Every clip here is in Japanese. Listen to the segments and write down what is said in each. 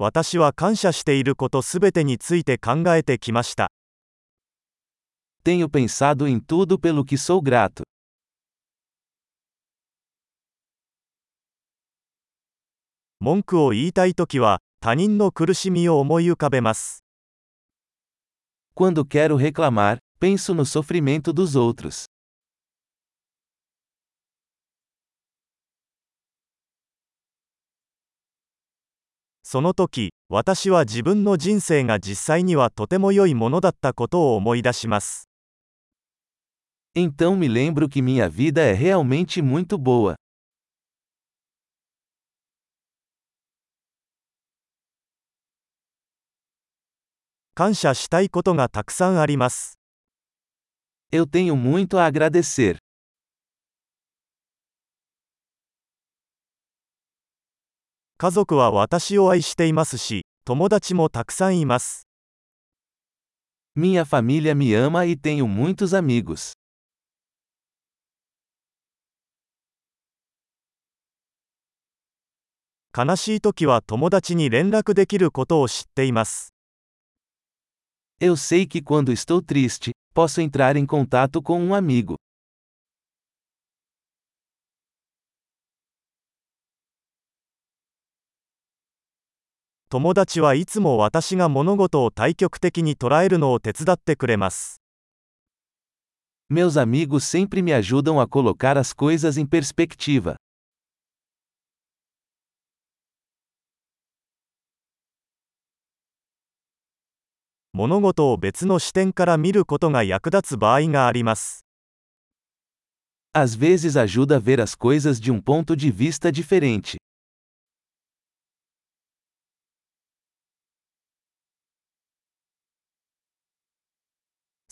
私は感謝していることすべてについて考えてきました。Tenho pensado em tudo pelo que sou grato. 文句を言いたいときは、他人の苦しみを思い浮かべます。Quando quero reclamar, penso no sofrimento dos outros. その時、私は自分の人生が実際にはとても良いものだったことを思い出します。Então me lembro que minha vida é realmente muito boa. 感謝したいことがたくさんあります。Eu tenho muito a agradecer. 家族は私を愛していますし、友達もたくさんいます。Minha família me ama e tenho muitos amigos. 悲しい時は友達に連絡できることを知っています。Eu sei que quando estou triste, posso entrar em contato com um amigo. 友達はいつも私が物事を対極的に捉えるのを手伝ってくれます。Meus amigos sempre me ajudam a colocar as coisas em perspectiva. 物事を別の視点から見ることが役立つ場合があります。Às vezes ajuda a ver as coisas de um ponto de vista diferente.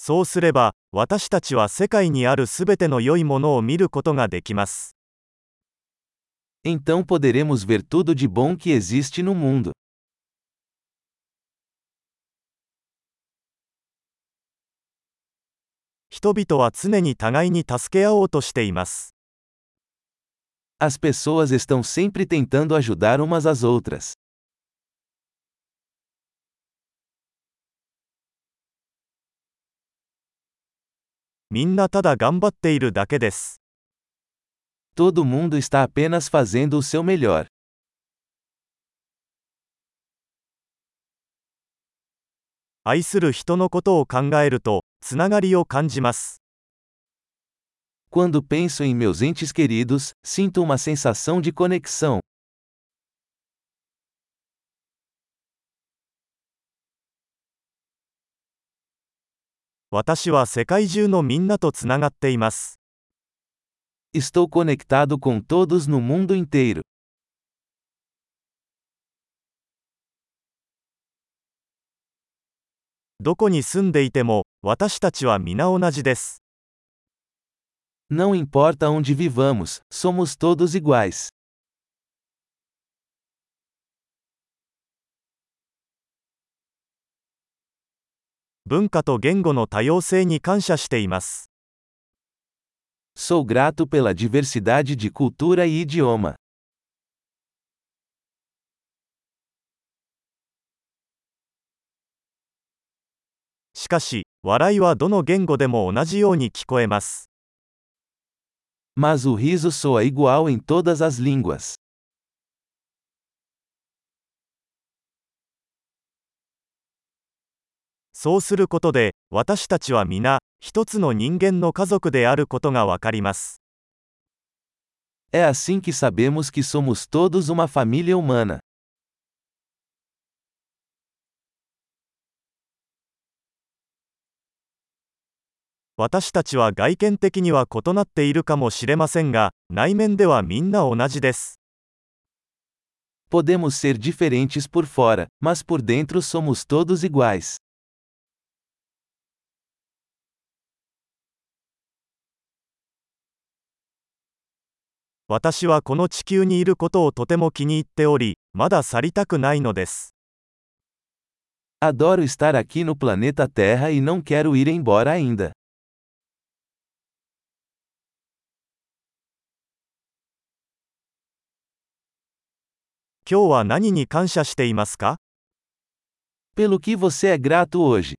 そうすれば、私たちは世界にあるすべての良いものを見ることができます。Então poderemos ver tudo de bom que existe no mundo. 人々は常に互いに助け合おうとしています。As pessoas estão sempre tentando ajudar umas às outras. Todo mundo está apenas fazendo o seu melhor. 愛する人のことを考えると、つながりを感じます。Quando penso em meus entes queridos, sinto uma sensação de conexão. 私は世界中のみんなとつながっています。Estou conectado com todos no mundo inteiro. どこに住んでいても、私たちは皆同じです。Não importa onde vivamos, somos todos iguais. 文化と言語の多様性に感謝しています。Sou grato pela diversidade de cultura e idioma. しかし、笑いはどの言語でも同じように聞こえます。Mas o riso soa igual em todas as línguas. そうすることで、私たちは皆、一つの人間の家族であることがわかります。É assim que sabemos que somos todos uma família humana. 私たちは外見的には異なっているかもしれませんが、内面ではみんな同じです。Podemos ser diferentes por fora, mas por dentro somos todos iguais. 私はこの地球にいることをとても気に入っており、まだ去りたくないのです。Adoro estar aqui no planeta Terra e não quero ir embora ainda. 今日は何に感謝していますか Pelo que você é grato hoje?